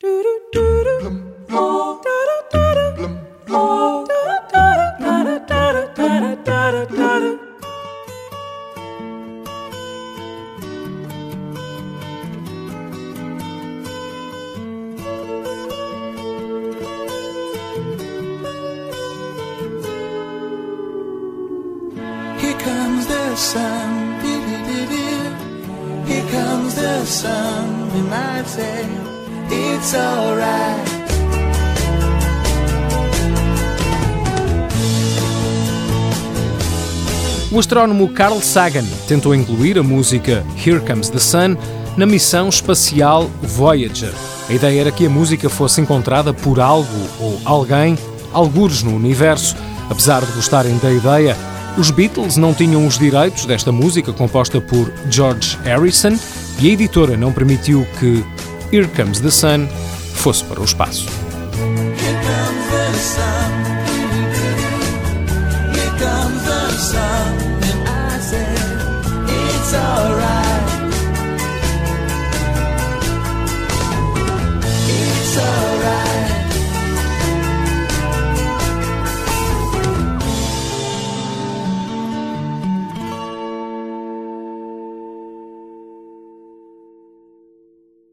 Here comes the sun. Here comes the sun, we might say. O astrónomo Carl Sagan tentou incluir a música Here Comes the Sun na missão espacial Voyager. A ideia era que a música fosse encontrada por algo ou alguém, algures no universo. Apesar de gostarem da ideia, os Beatles não tinham os direitos desta música composta por George Harrison e a editora não permitiu que Here Comes the Sun fosse para o espaço.